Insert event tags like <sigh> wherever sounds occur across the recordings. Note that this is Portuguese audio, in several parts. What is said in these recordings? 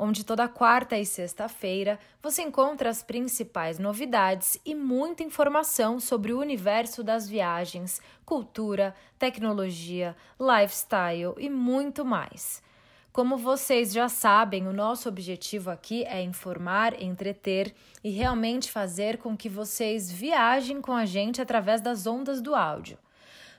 onde toda quarta e sexta-feira você encontra as principais novidades e muita informação sobre o universo das viagens, cultura, tecnologia, lifestyle e muito mais. Como vocês já sabem, o nosso objetivo aqui é informar, entreter e realmente fazer com que vocês viajem com a gente através das ondas do áudio.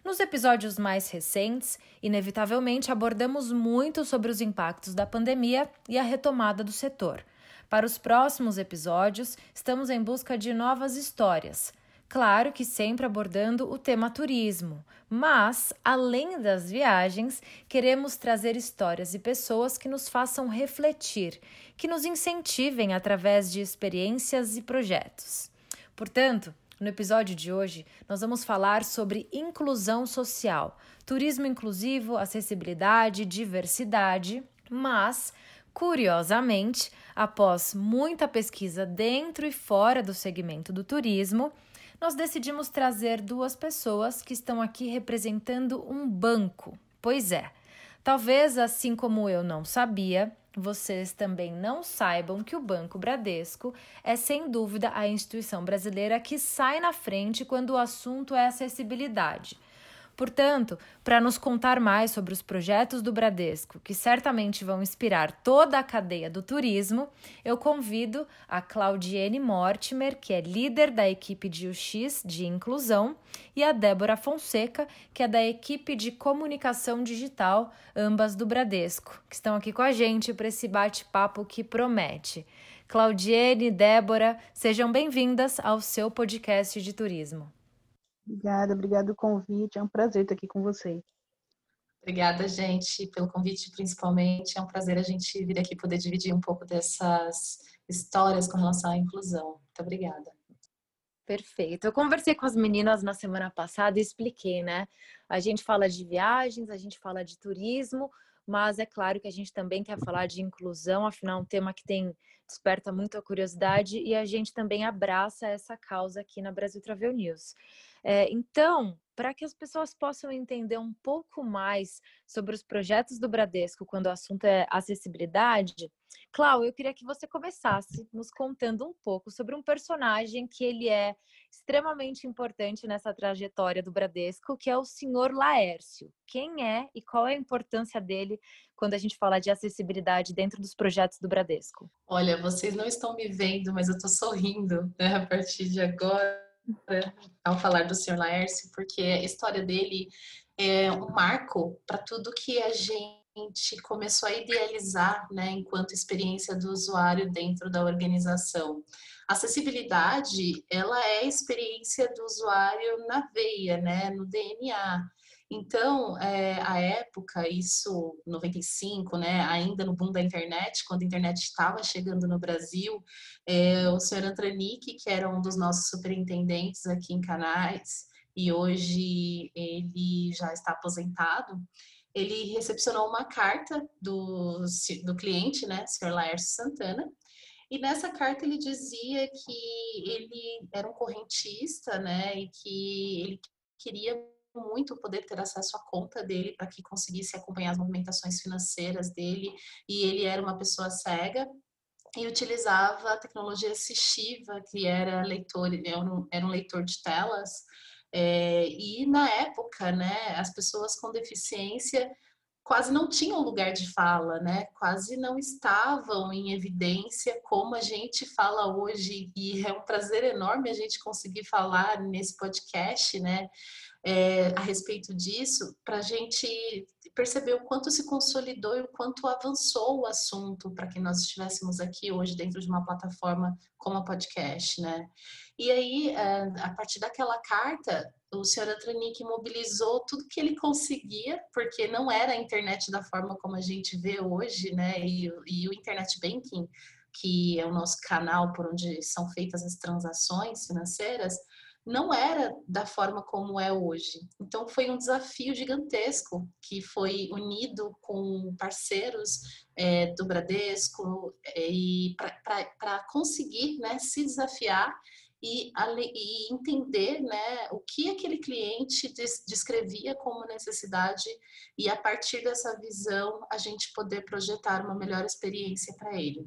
Nos episódios mais recentes, inevitavelmente abordamos muito sobre os impactos da pandemia e a retomada do setor. Para os próximos episódios, estamos em busca de novas histórias. Claro que sempre abordando o tema turismo, mas, além das viagens, queremos trazer histórias e pessoas que nos façam refletir, que nos incentivem através de experiências e projetos. Portanto, no episódio de hoje, nós vamos falar sobre inclusão social, turismo inclusivo, acessibilidade, diversidade, mas, curiosamente, após muita pesquisa dentro e fora do segmento do turismo, nós decidimos trazer duas pessoas que estão aqui representando um banco. Pois é, talvez assim como eu não sabia, vocês também não saibam que o Banco Bradesco é sem dúvida a instituição brasileira que sai na frente quando o assunto é acessibilidade. Portanto, para nos contar mais sobre os projetos do Bradesco, que certamente vão inspirar toda a cadeia do turismo, eu convido a Claudiene Mortimer, que é líder da equipe de UX de inclusão, e a Débora Fonseca, que é da equipe de comunicação digital, ambas do Bradesco, que estão aqui com a gente para esse bate-papo que promete. Claudiene Débora, sejam bem-vindas ao seu podcast de turismo. Obrigada, obrigado o convite. É um prazer estar aqui com vocês. Obrigada, gente, pelo convite, principalmente. É um prazer a gente vir aqui poder dividir um pouco dessas histórias com relação à inclusão. Muito obrigada. Perfeito. Eu conversei com as meninas na semana passada e expliquei, né? A gente fala de viagens, a gente fala de turismo, mas é claro que a gente também quer falar de inclusão, afinal, é um tema que tem desperta muito a curiosidade e a gente também abraça essa causa aqui na Brasil Travel News. É, então, para que as pessoas possam entender um pouco mais sobre os projetos do Bradesco quando o assunto é acessibilidade, Clau, eu queria que você começasse nos contando um pouco sobre um personagem que ele é extremamente importante nessa trajetória do Bradesco, que é o senhor Laércio. Quem é e qual é a importância dele quando a gente fala de acessibilidade dentro dos projetos do Bradesco? Olha, vocês não estão me vendo, mas eu estou sorrindo né, a partir de agora ao falar do Sr. Laércio, porque a história dele é um marco para tudo que a gente começou a idealizar, né, enquanto experiência do usuário dentro da organização. acessibilidade, ela é a experiência do usuário na veia, né, no DNA. Então, é, a época, isso 95, né, ainda no boom da internet, quando a internet estava chegando no Brasil, é, o senhor Antranic, que era um dos nossos superintendentes aqui em Canais, e hoje ele já está aposentado, ele recepcionou uma carta do, do cliente, né, senhor Laércio Santana, e nessa carta ele dizia que ele era um correntista, né, e que ele queria muito poder ter acesso à conta dele para que conseguisse acompanhar as movimentações financeiras dele. E ele era uma pessoa cega e utilizava a tecnologia assistiva, que era leitor, era um leitor de telas. É, e na época, né, as pessoas com deficiência quase não tinham lugar de fala, né? Quase não estavam em evidência como a gente fala hoje e é um prazer enorme a gente conseguir falar nesse podcast, né? é, a respeito disso, para a gente perceber o quanto se consolidou e o quanto avançou o assunto para que nós estivéssemos aqui hoje dentro de uma plataforma como a podcast, né? E aí, é, a partir daquela carta, o senhor Atranic mobilizou tudo que ele conseguia, porque não era a internet da forma como a gente vê hoje, né? E, e o internet banking que é o nosso canal por onde são feitas as transações financeiras, não era da forma como é hoje. Então foi um desafio gigantesco que foi unido com parceiros é, do Bradesco é, e para conseguir né, se desafiar e, e, entender né, o que aquele cliente descrevia como necessidade e a partir dessa visão a gente poder projetar uma melhor experiência para ele.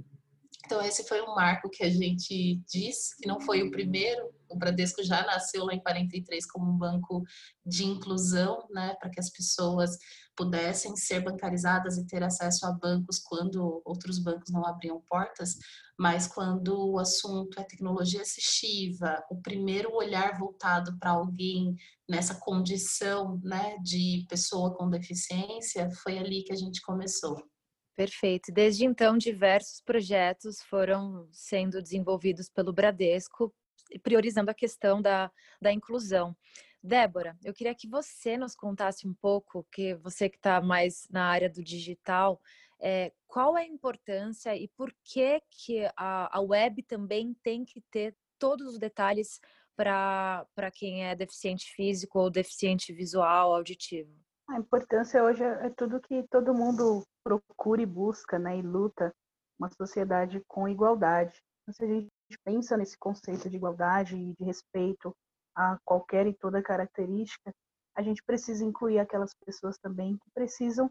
Então, esse foi um marco que a gente diz, que não foi o primeiro. O Bradesco já nasceu lá em 43 como um banco de inclusão, né, para que as pessoas pudessem ser bancarizadas e ter acesso a bancos quando outros bancos não abriam portas. Mas quando o assunto é tecnologia assistiva, o primeiro olhar voltado para alguém nessa condição, né, de pessoa com deficiência, foi ali que a gente começou. Perfeito. Desde então, diversos projetos foram sendo desenvolvidos pelo Bradesco, priorizando a questão da, da inclusão. Débora, eu queria que você nos contasse um pouco, que você que está mais na área do digital, é, qual é a importância e por que, que a, a web também tem que ter todos os detalhes para quem é deficiente físico ou deficiente visual, auditivo? A importância hoje é, é tudo que todo mundo procura e busca, né, e luta uma sociedade com igualdade. Então, se a gente pensa nesse conceito de igualdade e de respeito a qualquer e toda característica, a gente precisa incluir aquelas pessoas também que precisam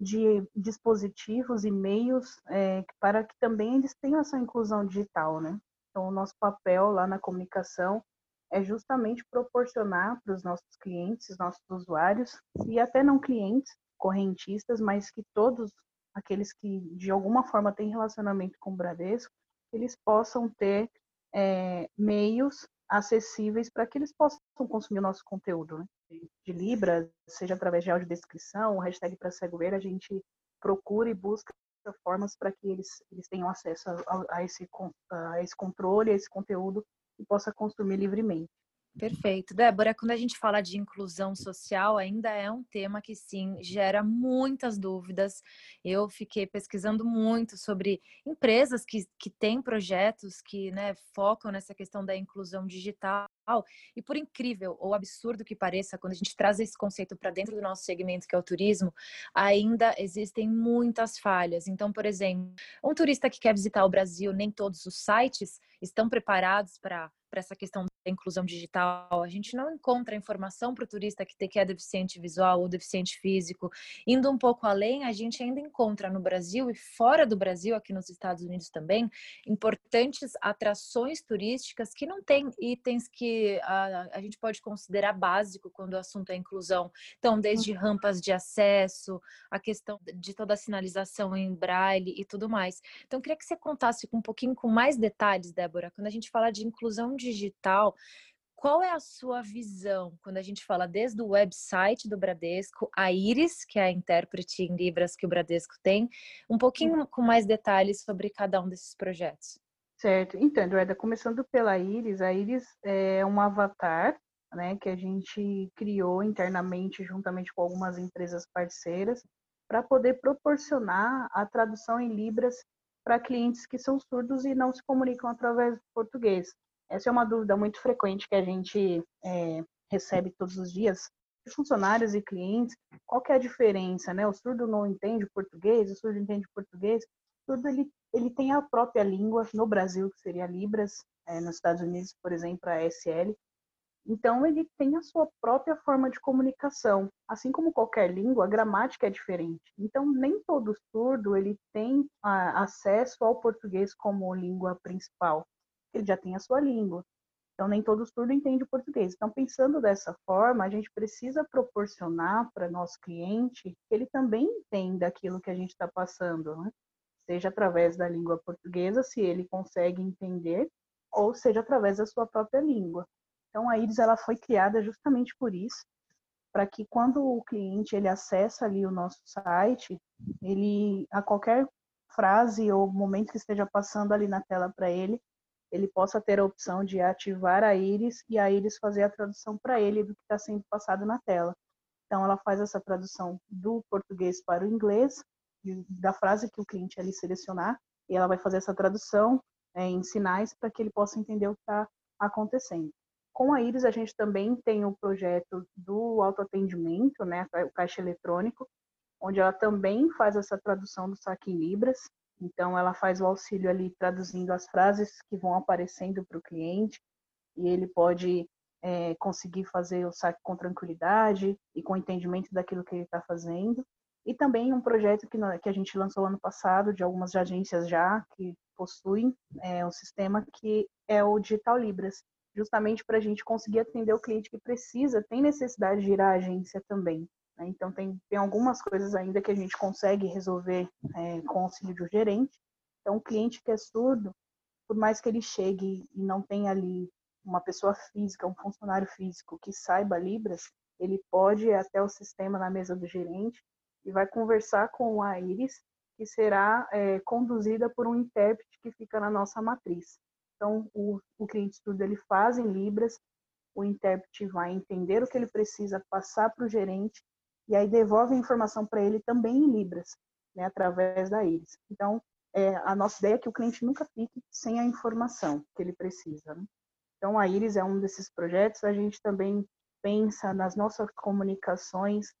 de dispositivos e meios é, para que também eles tenham essa inclusão digital, né? Então, o nosso papel lá na comunicação é justamente proporcionar para os nossos clientes, nossos usuários, e até não clientes, correntistas, mas que todos aqueles que de alguma forma têm relacionamento com o Bradesco, eles possam ter é, meios acessíveis para que eles possam consumir o nosso conteúdo. Né? De Libra, seja através de audiodescrição, hashtag para cego ver, a gente procura e busca formas para que eles, eles tenham acesso a, a, esse, a esse controle, a esse conteúdo e possa consumir livremente. Perfeito. Débora, quando a gente fala de inclusão social, ainda é um tema que sim gera muitas dúvidas. Eu fiquei pesquisando muito sobre empresas que, que têm projetos que né, focam nessa questão da inclusão digital. E por incrível ou absurdo que pareça, quando a gente traz esse conceito para dentro do nosso segmento, que é o turismo, ainda existem muitas falhas. Então, por exemplo, um turista que quer visitar o Brasil, nem todos os sites estão preparados para essa questão inclusão digital. A gente não encontra informação para o turista que, é deficiente visual ou deficiente físico. Indo um pouco além, a gente ainda encontra no Brasil e fora do Brasil, aqui nos Estados Unidos também, importantes atrações turísticas que não têm itens que a, a gente pode considerar básico quando o assunto é inclusão. Então, desde rampas de acesso, a questão de toda a sinalização em braille e tudo mais. Então, queria que você contasse um pouquinho com mais detalhes, Débora, quando a gente fala de inclusão digital, qual é a sua visão quando a gente fala desde o website do Bradesco, a Iris, que é a intérprete em Libras que o Bradesco tem, um pouquinho com mais detalhes sobre cada um desses projetos? Certo. Então, Eduarda, começando pela Iris, a Iris é um avatar né, que a gente criou internamente, juntamente com algumas empresas parceiras, para poder proporcionar a tradução em Libras para clientes que são surdos e não se comunicam através do português. Essa é uma dúvida muito frequente que a gente é, recebe todos os dias de funcionários e clientes. Qual que é a diferença, né? O surdo não entende português, o surdo entende português. O surdo ele, ele tem a própria língua no Brasil, que seria Libras, é, nos Estados Unidos, por exemplo, a SL. Então ele tem a sua própria forma de comunicação. Assim como qualquer língua, a gramática é diferente. Então nem todo surdo ele tem a, acesso ao português como língua principal ele já tem a sua língua. Então, nem todo surdo entende o português. Então, pensando dessa forma, a gente precisa proporcionar para nosso cliente que ele também entenda aquilo que a gente está passando, né? seja através da língua portuguesa, se ele consegue entender, ou seja através da sua própria língua. Então, a IRIS ela foi criada justamente por isso, para que quando o cliente ele acessa ali o nosso site, ele a qualquer frase ou momento que esteja passando ali na tela para ele, ele possa ter a opção de ativar a íris e a íris fazer a tradução para ele do que está sendo passado na tela. Então, ela faz essa tradução do português para o inglês, da frase que o cliente ali selecionar, e ela vai fazer essa tradução é, em sinais para que ele possa entender o que está acontecendo. Com a Iris, a gente também tem o projeto do autoatendimento, né, o caixa eletrônico, onde ela também faz essa tradução do saque em libras. Então, ela faz o auxílio ali traduzindo as frases que vão aparecendo para o cliente, e ele pode é, conseguir fazer o saque com tranquilidade e com entendimento daquilo que ele está fazendo. E também um projeto que, que a gente lançou ano passado, de algumas agências já, que possuem é, um sistema que é o Digital Libras, justamente para a gente conseguir atender o cliente que precisa, tem necessidade de ir à agência também. Né? Então, tem, tem algumas coisas ainda que a gente consegue resolver é, com o auxílio do gerente. Então, o cliente que é surdo, por mais que ele chegue e não tenha ali uma pessoa física, um funcionário físico que saiba Libras, ele pode ir até o sistema na mesa do gerente e vai conversar com a Iris, que será é, conduzida por um intérprete que fica na nossa matriz. Então, o, o cliente estudo ele faz em Libras, o intérprete vai entender o que ele precisa passar para o gerente e aí devolve a informação para ele também em Libras, né, através da Iris. Então, é, a nossa ideia é que o cliente nunca fique sem a informação que ele precisa. Né? Então, a Iris é um desses projetos. A gente também pensa nas nossas comunicações.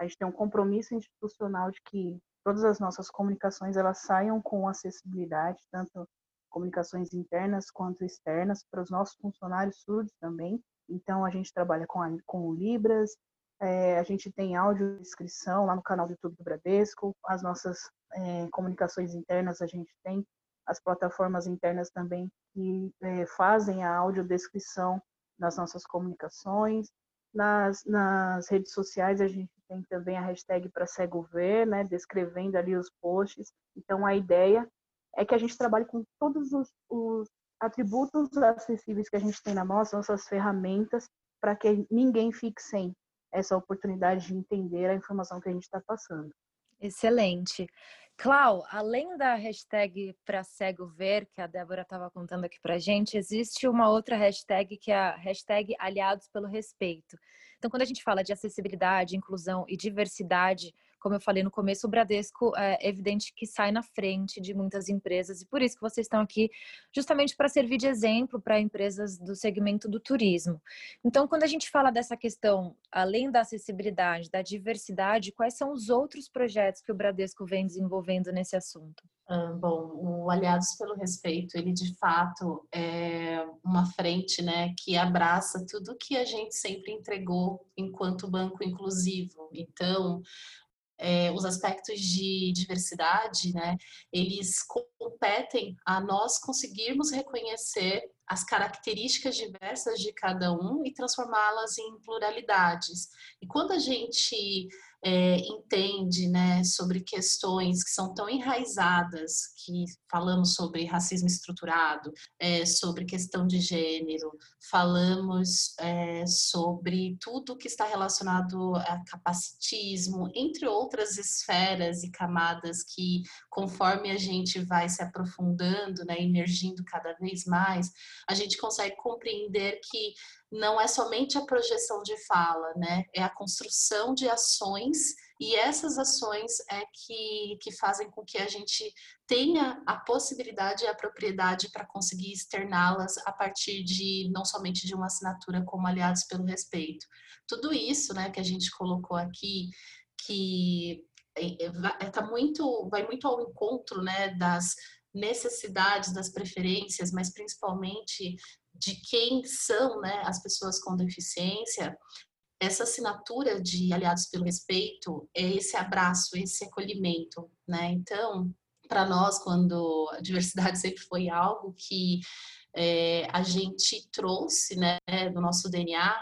A gente tem um compromisso institucional de que todas as nossas comunicações elas saiam com acessibilidade, tanto comunicações internas quanto externas para os nossos funcionários surdos também. Então, a gente trabalha com, a, com o Libras, é, a gente tem áudio descrição lá no canal do YouTube do Bradesco, as nossas é, comunicações internas a gente tem, as plataformas internas também que é, fazem a audiodescrição nas nossas comunicações. Nas, nas redes sociais a gente tem também a hashtag para cego ver, né, descrevendo ali os posts. Então a ideia é que a gente trabalhe com todos os, os atributos acessíveis que a gente tem na mão, as nossas ferramentas, para que ninguém fique sem essa oportunidade de entender a informação que a gente está passando. Excelente. Clau, além da hashtag para cego ver, que a Débora estava contando aqui para gente, existe uma outra hashtag que é a hashtag Aliados pelo Respeito. Então, quando a gente fala de acessibilidade, inclusão e diversidade, como eu falei no começo, o Bradesco é evidente que sai na frente de muitas empresas e por isso que vocês estão aqui justamente para servir de exemplo para empresas do segmento do turismo. Então, quando a gente fala dessa questão, além da acessibilidade, da diversidade, quais são os outros projetos que o Bradesco vem desenvolvendo nesse assunto? Ah, bom, o Aliados pelo Respeito, ele de fato é uma frente né, que abraça tudo que a gente sempre entregou enquanto banco inclusivo. Então, é, os aspectos de diversidade, né, eles competem a nós conseguirmos reconhecer as características diversas de cada um e transformá-las em pluralidades. E quando a gente é, entende né, sobre questões que são tão enraizadas, que falamos sobre racismo estruturado, é, sobre questão de gênero, falamos é, sobre tudo que está relacionado a capacitismo, entre outras esferas e camadas que, conforme a gente vai se aprofundando, né, emergindo cada vez mais, a gente consegue compreender que não é somente a projeção de fala, né? É a construção de ações e essas ações é que, que fazem com que a gente tenha a possibilidade e a propriedade para conseguir externá-las a partir de não somente de uma assinatura como aliados pelo respeito. Tudo isso, né, que a gente colocou aqui, que é, é, é, muito, vai muito ao encontro, né, das necessidades, das preferências, mas principalmente de quem são né, as pessoas com deficiência, essa assinatura de Aliados pelo Respeito é esse abraço, esse acolhimento, né? Então, para nós, quando a diversidade <laughs> sempre foi algo que é, a gente trouxe, né, no nosso DNA,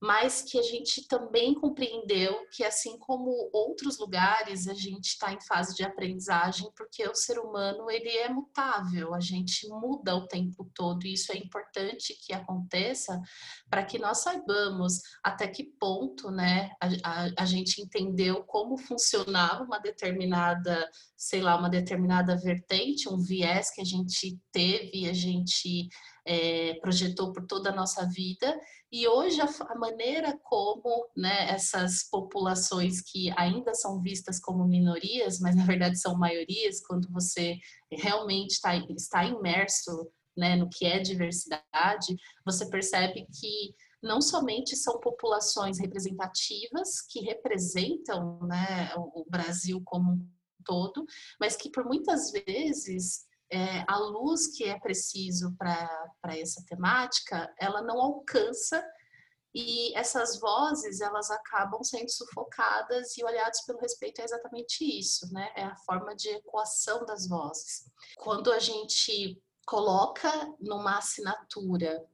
mas que a gente também compreendeu que, assim como outros lugares, a gente está em fase de aprendizagem, porque o ser humano ele é mutável, a gente muda o tempo todo, e isso é importante que aconteça para que nós saibamos até que ponto né, a, a, a gente entendeu como funcionava uma determinada, sei lá, uma determinada vertente, um viés que a gente teve, a gente é, projetou por toda a nossa vida, e hoje a, a maneira como né, essas populações que ainda são vistas como minorias, mas na verdade são maiorias, quando você realmente está, está imerso né, no que é diversidade, você percebe que não somente são populações representativas que representam né, o Brasil como um todo, mas que por muitas vezes é, a luz que é preciso para essa temática, ela não alcança e essas vozes elas acabam sendo sufocadas e olhadas pelo respeito é exatamente isso, né? É a forma de equação das vozes. Quando a gente coloca numa assinatura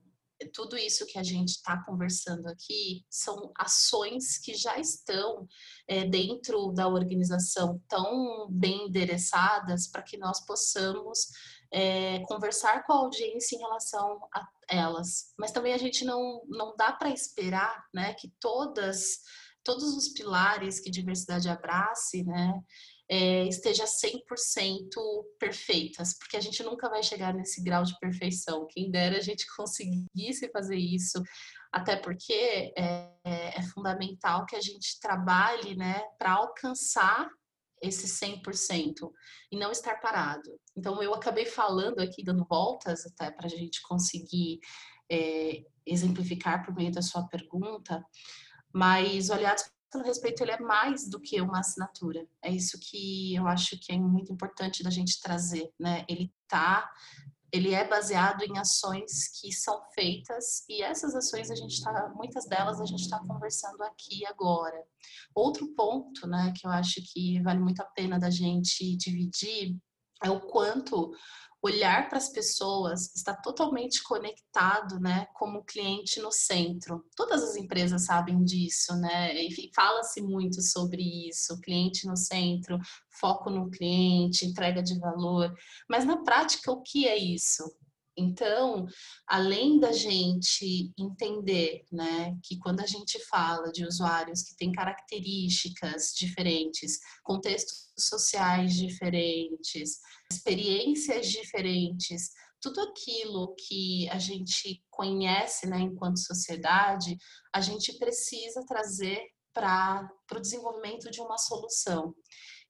tudo isso que a gente está conversando aqui são ações que já estão é, dentro da organização tão bem endereçadas para que nós possamos é, conversar com a audiência em relação a elas. Mas também a gente não, não dá para esperar né, que todas, todos os pilares que diversidade abrace, né, é, esteja 100% perfeitas, porque a gente nunca vai chegar nesse grau de perfeição. Quem dera a gente <laughs> conseguisse fazer isso, até porque é, é fundamental que a gente trabalhe né, para alcançar esse 100% e não estar parado. Então, eu acabei falando aqui, dando voltas até para a gente conseguir é, exemplificar por meio da sua pergunta, mas olhados pelo respeito ele é mais do que uma assinatura. É isso que eu acho que é muito importante da gente trazer, né? Ele tá ele é baseado em ações que são feitas e essas ações a gente está, muitas delas a gente está conversando aqui agora. Outro ponto, né, que eu acho que vale muito a pena da gente dividir é o quanto olhar para as pessoas está totalmente conectado, né, como cliente no centro. Todas as empresas sabem disso, né? E fala-se muito sobre isso, cliente no centro, foco no cliente, entrega de valor. Mas na prática, o que é isso? Então, além da gente entender, né, que quando a gente fala de usuários que têm características diferentes, contextos sociais diferentes, experiências diferentes, tudo aquilo que a gente conhece, né, enquanto sociedade, a gente precisa trazer para o desenvolvimento de uma solução.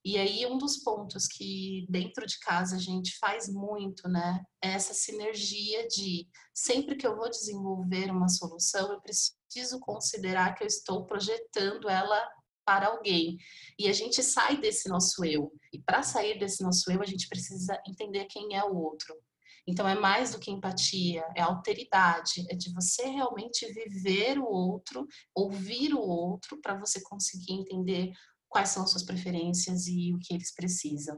E aí, um dos pontos que dentro de casa a gente faz muito, né, é essa sinergia de sempre que eu vou desenvolver uma solução, eu preciso considerar que eu estou projetando ela para alguém. E a gente sai desse nosso eu. E para sair desse nosso eu, a gente precisa entender quem é o outro. Então, é mais do que empatia, é alteridade, é de você realmente viver o outro, ouvir o outro, para você conseguir entender quais são suas preferências e o que eles precisam.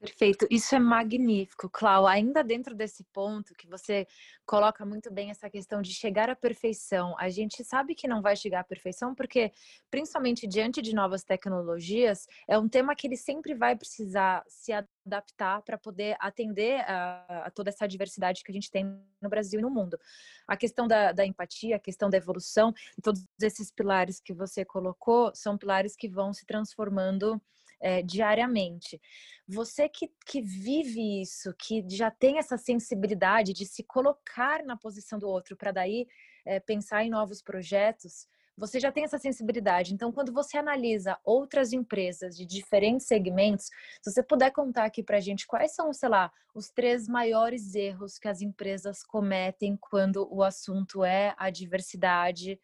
Perfeito, isso é magnífico, Clau. Ainda dentro desse ponto que você coloca muito bem essa questão de chegar à perfeição, a gente sabe que não vai chegar à perfeição porque, principalmente diante de novas tecnologias, é um tema que ele sempre vai precisar se adaptar para poder atender a, a, toda essa diversidade que a gente tem no Brasil e no mundo. A questão da, da empatia, a questão da evolução, todos esses pilares que você colocou são pilares que vão se transformando é, diariamente. Você que, que vive isso, que já tem essa sensibilidade de se colocar na posição do outro para daí é, pensar em novos projetos, você já tem essa sensibilidade. Então, quando você analisa outras empresas de diferentes segmentos, se você puder contar aqui para a gente quais são, sei lá, os três maiores erros que as empresas cometem quando o assunto é a diversidade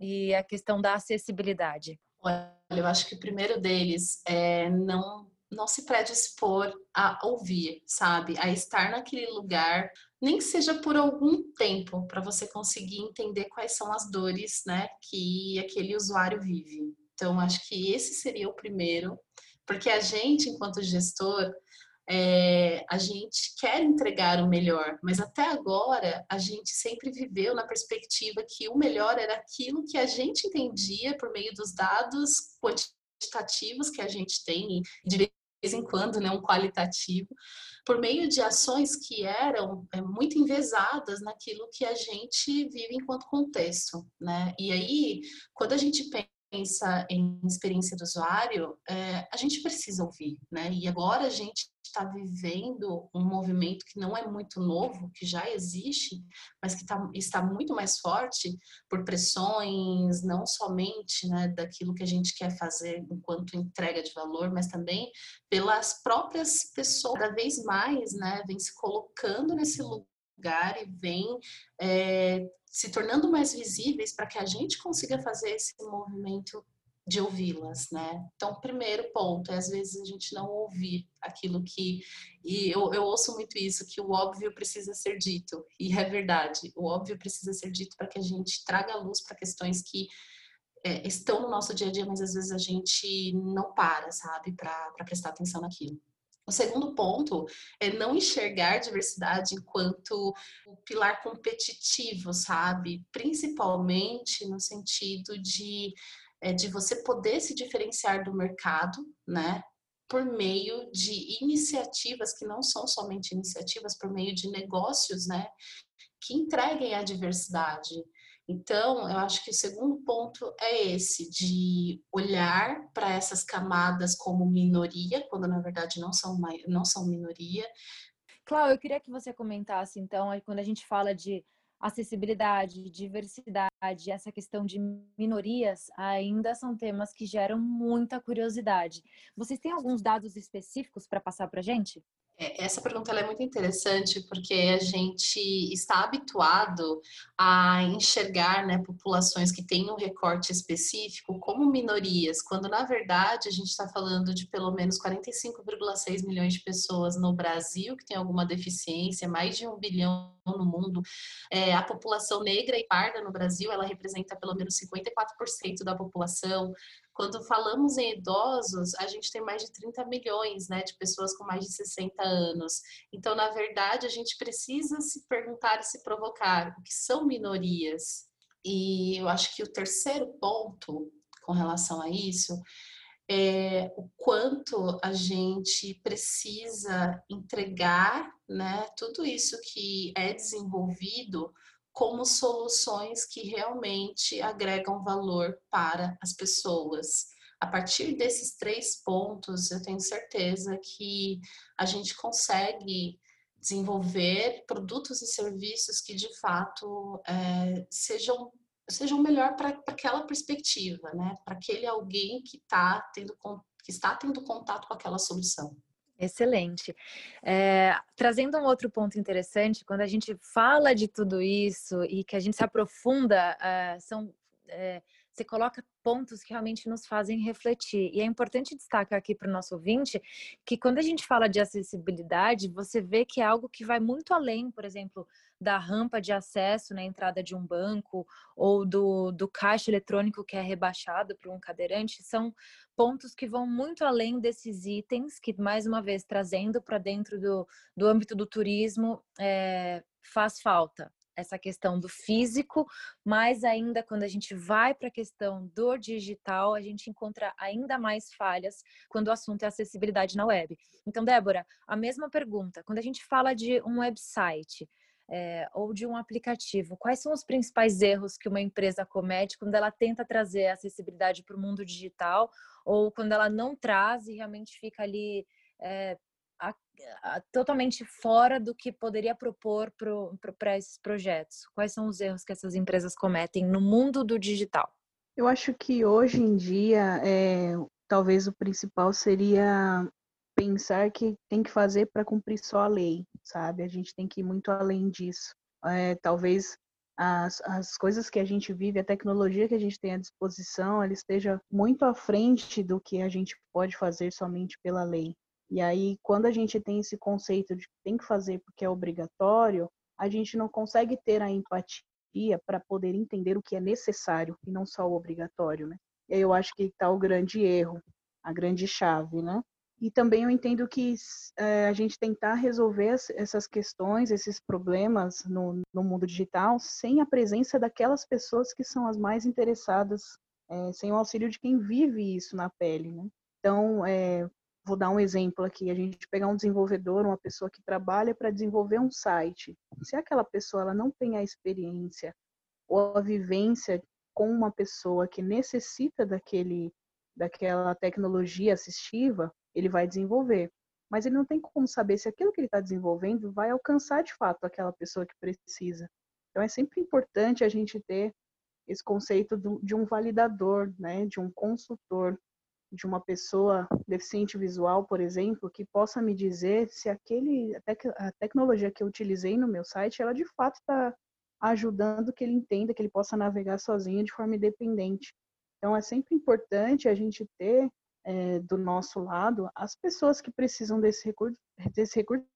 e a questão da acessibilidade. Olha, eu acho que o primeiro deles é não não se predispor a ouvir, sabe? A estar naquele lugar, nem que seja por algum tempo, para você conseguir entender quais são as dores, né, que aquele usuário vive. Então, acho que esse seria o primeiro, porque a gente, enquanto gestor, é, a gente quer entregar o melhor, mas até agora a gente sempre viveu na perspectiva que o melhor era aquilo que a gente entendia por meio dos dados quantitativos que a gente tem, de vez em quando, né, um qualitativo, por meio de ações que eram é, muito envesadas naquilo que a gente vive enquanto contexto, né? E aí, quando a gente pensa pensa em experiência do usuário, é, a gente precisa ouvir, né? E agora a gente está vivendo um movimento que não é muito novo, que já existe, mas que tá, está muito mais forte por pressões, não somente né, daquilo que a gente quer fazer enquanto entrega de valor, mas também pelas próprias pessoas, cada vez mais, né, vem se colocando nesse lugar e vem é, se tornando mais visíveis para que a gente consiga fazer esse movimento de ouvi-las, né? Então, primeiro ponto é às vezes a gente não ouvir aquilo que e eu, eu ouço muito isso que o óbvio precisa ser dito e é verdade. O óbvio precisa ser dito para que a gente traga luz para questões que é, estão no nosso dia a dia, mas às vezes a gente não para, sabe, para prestar atenção naquilo. O segundo ponto é não enxergar diversidade enquanto o pilar competitivo, sabe? Principalmente no sentido de é, de você poder se diferenciar do mercado, né? Por meio de iniciativas que não são somente iniciativas, por meio de negócios, né? Que entreguem a diversidade. Então, eu acho que o segundo ponto é esse, de olhar para essas camadas como minoria, quando na verdade não são, não são minoria. Cláudia, eu queria que você comentasse, então, quando a gente fala de acessibilidade, diversidade, essa questão de minorias ainda são temas que geram muita curiosidade. Vocês têm alguns dados específicos para passar para a gente? É, essa pergunta é muito interessante porque a gente está habituado a enxergar né, populações que têm um recorte específico como minorias, quando na verdade a gente está falando de pelo menos 45,6 milhões de pessoas no Brasil que tem alguma deficiência, mais de um bilhão no mundo. É, a população negra e parda no Brasil ela representa pelo menos 54% da população. Quando falamos em idosos, a gente tem mais de 30 milhões né, de pessoas com mais de 60 anos. Então, na verdade, a gente precisa se perguntar e se provocar o que são minorias. E eu acho que o terceiro ponto com relação a isso é o quanto a gente precisa entregar né, tudo isso que é desenvolvido como soluções que realmente agregam valor para as pessoas. A partir desses três pontos, eu tenho certeza que a gente consegue desenvolver produtos e serviços que de fato é, sejam sejam melhor para aquela perspectiva, né? Para aquele alguém que tá tendo que está tendo contato com aquela solução. Excelente. É, trazendo um outro ponto interessante, quando a gente fala de tudo isso e que a gente se aprofunda, uh, são, uh, você coloca pontos que realmente nos fazem refletir. E é importante destacar aqui para o nosso ouvinte que quando a gente fala de acessibilidade, você vê que é algo que vai muito além, por exemplo, da rampa de acesso na entrada de um banco ou do, do caixa eletrônico que é rebaixado para um cadeirante, são pontos que vão muito além desses itens, que, mais uma vez, trazendo para dentro do, do âmbito do turismo, é, faz falta essa questão do físico, mas ainda quando a gente vai para a questão do digital, a gente encontra ainda mais falhas quando o assunto é acessibilidade na web. Então, Débora, a mesma pergunta. Quando a gente fala de um website, é, ou de um aplicativo, quais são os principais erros que uma empresa comete quando ela tenta trazer acessibilidade para o mundo digital ou quando ela não traz e realmente fica ali é, a, a, totalmente fora do que poderia propor para esses projetos? Quais são os erros que essas empresas cometem no mundo do digital? Eu acho que hoje em dia, é, talvez o principal seria pensar que tem que fazer para cumprir só a lei, sabe? A gente tem que ir muito além disso. É, talvez as, as coisas que a gente vive, a tecnologia que a gente tem à disposição, ela esteja muito à frente do que a gente pode fazer somente pela lei. E aí, quando a gente tem esse conceito de que tem que fazer porque é obrigatório, a gente não consegue ter a empatia para poder entender o que é necessário e não só o obrigatório, né? E aí eu acho que está o grande erro, a grande chave, né? E também eu entendo que é, a gente tentar resolver essas questões, esses problemas no, no, mundo digital, sem a presença daquelas pessoas que são as mais interessadas, é, sem o auxílio de quem vive isso na pele. Né? Então, é, vou dar um exemplo aqui: a gente pegar um desenvolvedor, uma pessoa que trabalha para desenvolver um site. Se aquela pessoa ela não tem a experiência ou a vivência com uma pessoa que necessita daquele, daquela tecnologia assistiva, ele vai desenvolver. Mas ele não tem como saber se aquilo que ele está desenvolvendo vai alcançar de fato aquela pessoa que precisa. Então é sempre importante a gente ter esse conceito de um validador, né, de um consultor, de uma pessoa deficiente visual, por exemplo, que possa me dizer se aquele a tecnologia que eu utilizei no meu site, ela de fato está ajudando que ele entenda que ele possa navegar sozinho de forma independente. Então é sempre importante a gente ter é, do nosso lado as pessoas que precisam desse recurso, desse recurso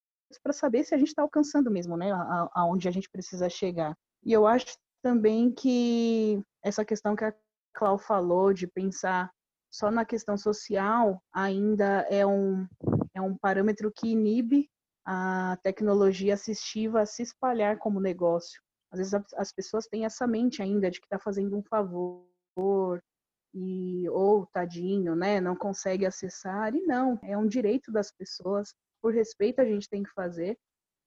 para saber se a gente está alcançando mesmo, né, aonde a, gente precisa chegar. E eu acho também que essa questão que a Clau falou de pensar só na questão social ainda é um, é um parâmetro que inibe a tecnologia assistiva a se espalhar como negócio. Às vezes as pessoas têm essa mente ainda de que está fazendo um favor e ou tadinho, né, não consegue acessar e não, é um direito das pessoas. Por respeito a gente tem que fazer,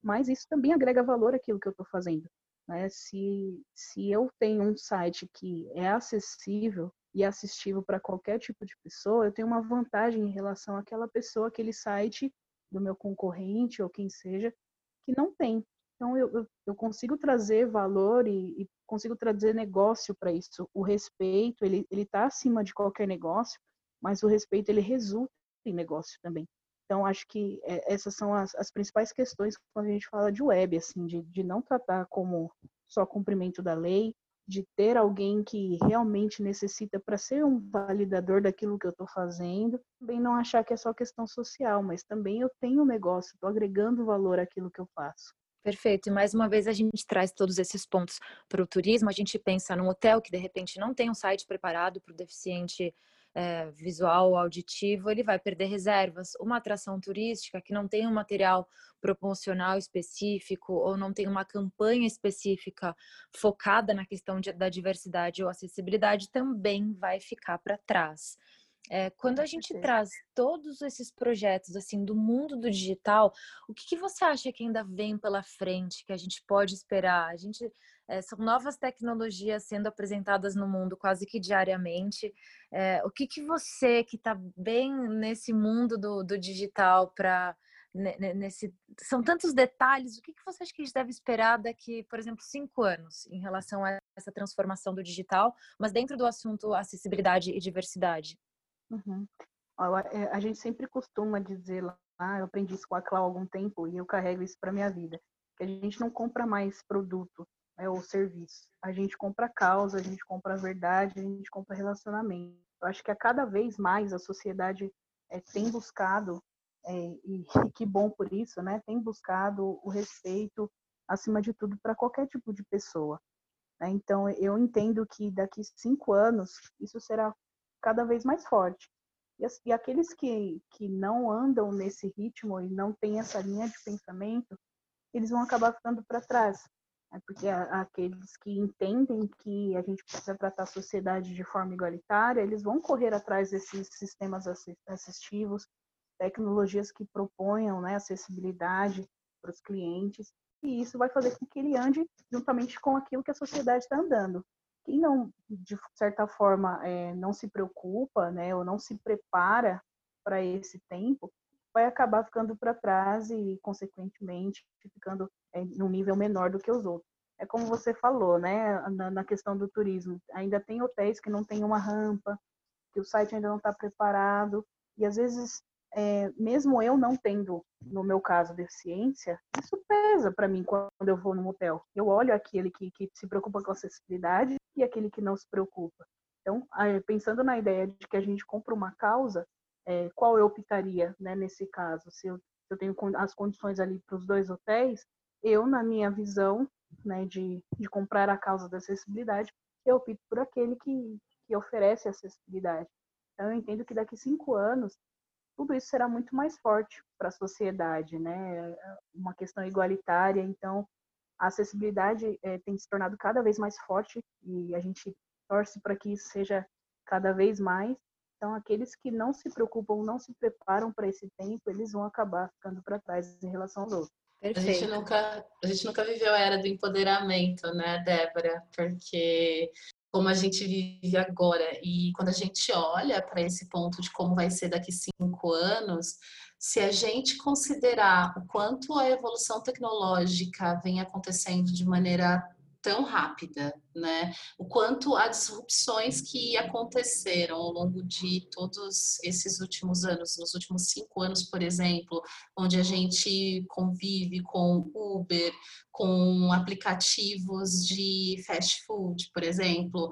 mas isso também agrega valor àquilo que eu estou fazendo. Né? Se, se eu tenho um site que é acessível e assistível para qualquer tipo de pessoa, eu tenho uma vantagem em relação àquela pessoa, aquele site do meu concorrente ou quem seja, que não tem. Então, eu, eu, consigo trazer valor e, e consigo trazer negócio para isso. O respeito, ele está acima de qualquer negócio, mas o respeito, ele resulta em negócio também. Então, acho que é, essas são as, as, principais questões quando a gente fala de web, assim, de, de não tratar como só cumprimento da lei, de ter alguém que realmente necessita para ser um validador daquilo que eu estou fazendo, também não achar que é só questão social, mas também eu tenho um negócio, estou agregando valor àquilo que eu faço. Perfeito. E mais uma vez a gente traz todos esses pontos para o turismo. A gente pensa num hotel que de repente não tem um site preparado para o deficiente é, visual, auditivo, ele vai perder reservas. Uma atração turística que não tem um material promocional específico ou não tem uma campanha específica focada na questão de, da diversidade ou acessibilidade também vai ficar para trás. É, quando a gente traz todos esses projetos assim do mundo do digital, o que, que, você acha que ainda vem pela frente, que a gente pode esperar? A gente é, são novas tecnologias sendo apresentadas no mundo quase que diariamente. É, o que, que você que está bem nesse mundo do, do digital para nesse são tantos detalhes o que, que você acha que a gente deve esperar daqui por exemplo cinco anos em relação a essa transformação do digital mas dentro do assunto acessibilidade e diversidade Uhum. É, a gente sempre costuma dizer lá, eu aprendi isso com a Clau há algum tempo e eu carrego isso para minha vida, que a gente não compra mais produto né, ou serviço. A gente compra causa, a gente compra verdade, a gente compra relacionamento. Eu acho que a cada vez mais a sociedade é, tem buscado, é, e, <laughs> e que bom por isso, né? Tem buscado o respeito acima de tudo para qualquer tipo de pessoa. Né? Então eu entendo que daqui cinco anos isso será cada vez mais forte. E, e aqueles que, que não andam nesse ritmo e não têm essa linha de pensamento, eles vão acabar ficando para trás. Né? Porque aqueles que entendem que a gente precisa tratar a sociedade de forma igualitária, eles vão correr atrás desses sistemas assistivos, tecnologias que proponham né, acessibilidade para os clientes, e isso vai fazer com que ele ande juntamente com aquilo que a sociedade está andando quem não, de certa forma, é, não se preocupa, né, ou não se prepara para esse tempo, vai acabar ficando para trás e, consequentemente, ficando é, num nível menor do que os outros. É como você falou, né, na, na questão do turismo, ainda tem hotéis que não tem uma rampa, que o site ainda não está preparado, e às vezes é, mesmo eu não tendo, no meu caso, deficiência, isso pesa para mim quando eu vou no motel. Eu olho aquele que, que se preocupa com acessibilidade e aquele que não se preocupa. Então, pensando na ideia de que a gente compra uma causa, é, qual eu optaria né, nesse caso? Se eu, se eu tenho as condições ali para os dois hotéis, eu, na minha visão né, de, de comprar a causa da acessibilidade, eu opto por aquele que, que oferece acessibilidade. Então, eu entendo que daqui cinco anos tudo isso será muito mais forte para a sociedade, né? Uma questão igualitária, então a acessibilidade é, tem se tornado cada vez mais forte e a gente torce para que isso seja cada vez mais. Então, aqueles que não se preocupam, não se preparam para esse tempo, eles vão acabar ficando para trás em relação aos outros. A gente, nunca, a gente nunca viveu a era do empoderamento, né, Débora? Porque como a gente vive agora. E quando a gente olha para esse ponto de como vai ser daqui cinco anos, se a gente considerar o quanto a evolução tecnológica vem acontecendo de maneira tão rápida, né? O quanto há disrupções que aconteceram ao longo de todos esses últimos anos, nos últimos cinco anos, por exemplo, onde a gente convive com Uber, com aplicativos de fast food, por exemplo,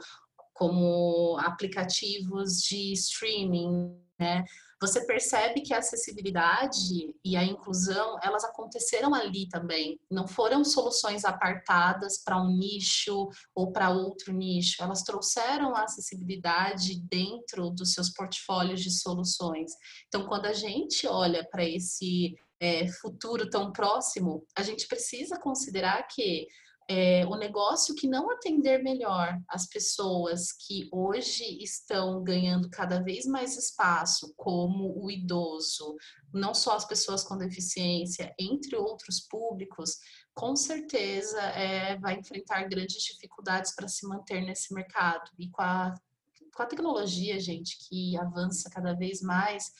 como aplicativos de streaming, né? Você percebe que a acessibilidade e a inclusão, elas aconteceram ali também. Não foram soluções apartadas para um nicho ou para outro nicho. Elas trouxeram a acessibilidade dentro dos seus portfólios de soluções. Então, quando a gente olha para esse é, futuro tão próximo, a gente precisa considerar que é, o negócio que não atender melhor as pessoas que hoje estão ganhando cada vez mais espaço, como o idoso, não só as pessoas com deficiência, entre outros públicos, com certeza é, vai enfrentar grandes dificuldades para se manter nesse mercado. E com a, com a tecnologia, gente, que avança cada vez mais,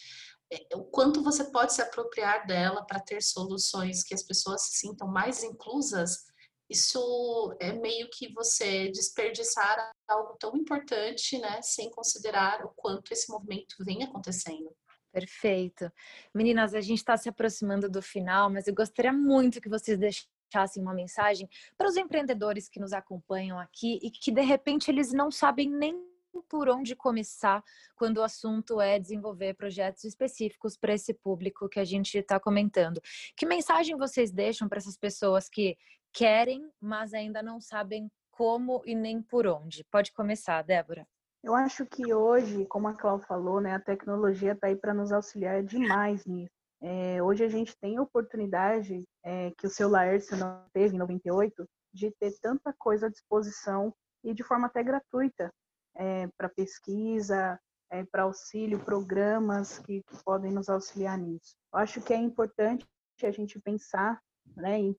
é, o quanto você pode se apropriar dela para ter soluções que as pessoas se sintam mais inclusas isso é meio que você desperdiçar algo tão importante, né, sem considerar o quanto esse movimento vem acontecendo. Perfeito. Meninas, a gente está se aproximando do final, mas eu gostaria muito que vocês deixassem uma mensagem para os empreendedores que nos acompanham aqui e que de repente eles não sabem nem por onde começar quando o assunto é desenvolver projetos específicos para esse público que a gente está comentando. Que mensagem vocês deixam para essas pessoas que querem, mas ainda não sabem como e nem por onde? Pode começar, Débora. Eu acho que hoje, como a Cláudia falou, né, a tecnologia está aí para nos auxiliar demais nisso. É, hoje a gente tem a oportunidade é, que o seu Laércio não teve em 98 de ter tanta coisa à disposição e de forma até gratuita é, para pesquisa, é, para auxílio, programas que, que, podem nos auxiliar nisso. Eu acho que é importante a gente pensar, né, em,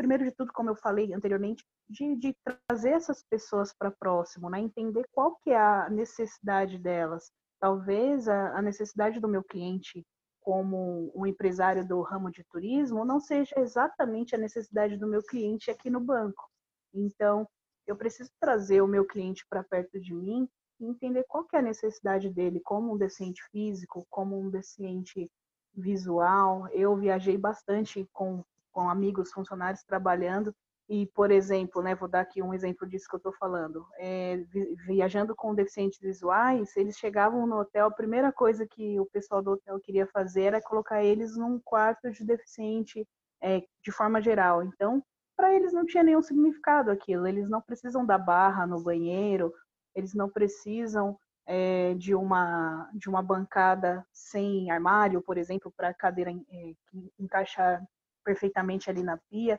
primeiro de tudo, como eu falei anteriormente, de, de trazer essas pessoas para próximo, né, entender qual que é a necessidade delas. Talvez a, a necessidade do meu cliente como um empresário do ramo de turismo não seja exatamente a necessidade do meu cliente aqui no banco. Então, eu preciso trazer o meu cliente para perto de mim e entender qual que é a necessidade dele, como um deficiente físico, como um deficiente visual. Eu viajei bastante com, com amigos funcionários trabalhando e, por exemplo, né, vou dar aqui um exemplo disso que eu estou falando. É, viajando com deficientes visuais, eles chegavam no hotel, a primeira coisa que o pessoal do hotel queria fazer era colocar eles num quarto de deficiente é, de forma geral. Então, para eles não tinha nenhum significado aquilo. Eles não precisam da barra no banheiro, eles não precisam é, de uma de uma bancada sem armário, por exemplo, para a cadeira é, encaixar perfeitamente ali na pia.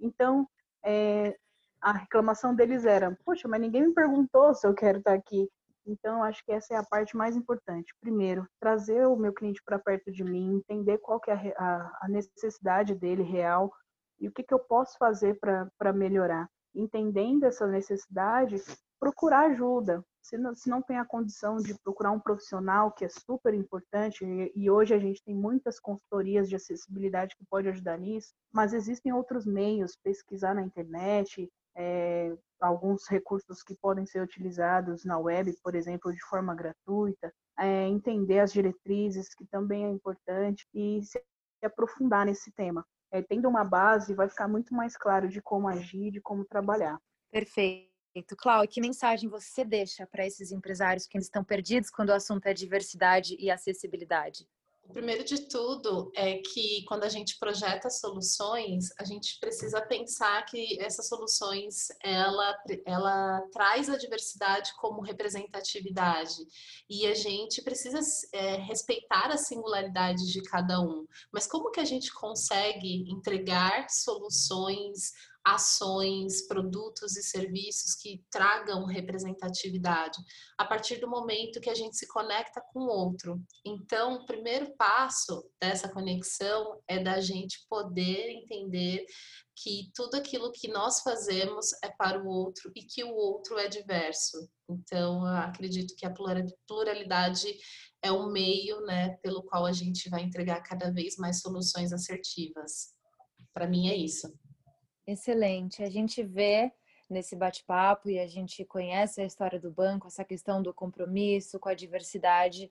Então, é, a reclamação deles era: poxa, mas ninguém me perguntou se eu quero estar aqui. Então, acho que essa é a parte mais importante. Primeiro, trazer o meu cliente para perto de mim, entender qual que é a, a necessidade dele real, e o que, que eu posso fazer para melhorar. Entendendo essa necessidade, procurar ajuda. Se não, se não tem a condição de procurar um profissional, que é super importante, e, e hoje a gente tem muitas consultorias de acessibilidade que pode ajudar nisso, mas existem outros meios, pesquisar na internet, é, alguns recursos que podem ser utilizados na web, por exemplo, de forma gratuita, é, entender as diretrizes, que também é importante, e se aprofundar nesse tema é, tendo uma base, vai ficar muito mais claro de como agir, de como trabalhar. Perfeito. Cláudia, que mensagem você deixa para esses empresários que estão perdidos quando o assunto é diversidade e acessibilidade? O primeiro de tudo é que quando a gente projeta soluções, a gente precisa pensar que essas soluções ela, ela traz a diversidade como representatividade e a gente precisa é, respeitar a singularidade de cada um. Mas como que a gente consegue entregar soluções ações, produtos e serviços que tragam representatividade a partir do momento que a gente se conecta com o outro. Então, o primeiro passo dessa conexão é da gente poder entender que tudo aquilo que nós fazemos é para o outro e que o outro é diverso. Então, eu acredito que a pluralidade é o meio né, pelo qual a gente vai entregar cada vez mais soluções assertivas. Para mim é isso. Excelente. A gente vê nesse bate-papo e a gente conhece a história do banco, essa questão do compromisso com a diversidade.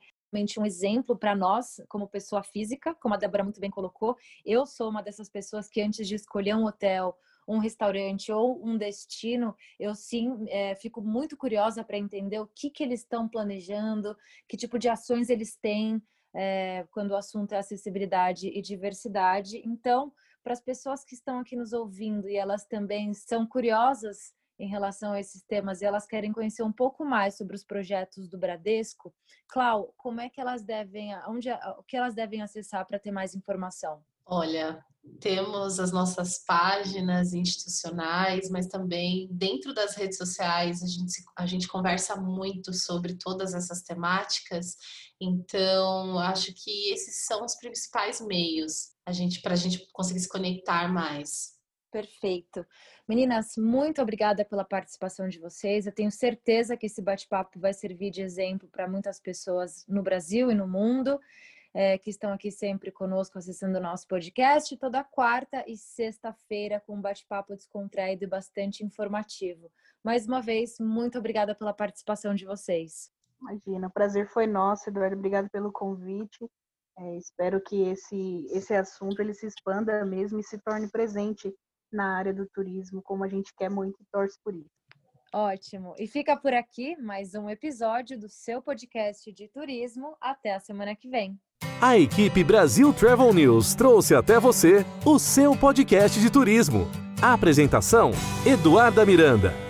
Um exemplo para nós, como pessoa física, como a Débora muito bem colocou. Eu sou uma dessas pessoas que antes de escolher um hotel, um restaurante ou um destino, eu sim é, fico muito curiosa para entender o que, que eles estão planejando, que tipo de ações eles têm é, quando o assunto é acessibilidade e diversidade. Então, para as pessoas que estão aqui nos ouvindo e elas também são curiosas em relação a esses temas e elas querem conhecer um pouco mais sobre os projetos do Bradesco, Clau, como é que elas devem, onde, o que elas devem acessar para ter mais informação? Olha, temos as nossas páginas institucionais, mas também dentro das redes sociais a gente, a gente conversa muito sobre todas essas temáticas. Então, acho que esses são os principais meios a gente para a gente conseguir se conectar mais. Perfeito. Meninas, muito obrigada pela participação de vocês. Eu tenho certeza que esse bate-papo vai servir de exemplo para muitas pessoas no Brasil e no mundo é, que estão aqui sempre conosco acessando o nosso podcast, toda quarta e sexta-feira com um bate-papo descontraído e bastante informativo. Mais uma vez, muito obrigada pela participação de vocês. Imagina, o prazer foi nosso, Eduardo. Obrigado pelo convite. É, espero que esse, esse assunto ele se expanda mesmo e se torne presente na área do turismo, como a gente quer muito e torce por isso. Ótimo. E fica por aqui mais um episódio do seu podcast de turismo. Até a semana que vem. A equipe Brasil Travel News trouxe até você o seu podcast de turismo. A apresentação: Eduarda Miranda.